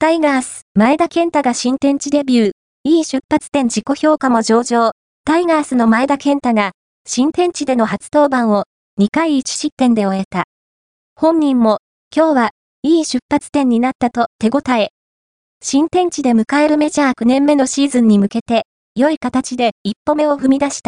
タイガース、前田健太が新天地デビュー。いい出発点自己評価も上々。タイガースの前田健太が、新天地での初登板を2回1失点で終えた。本人も、今日はいい出発点になったと手応え。新天地で迎えるメジャー9年目のシーズンに向けて、良い形で一歩目を踏み出した。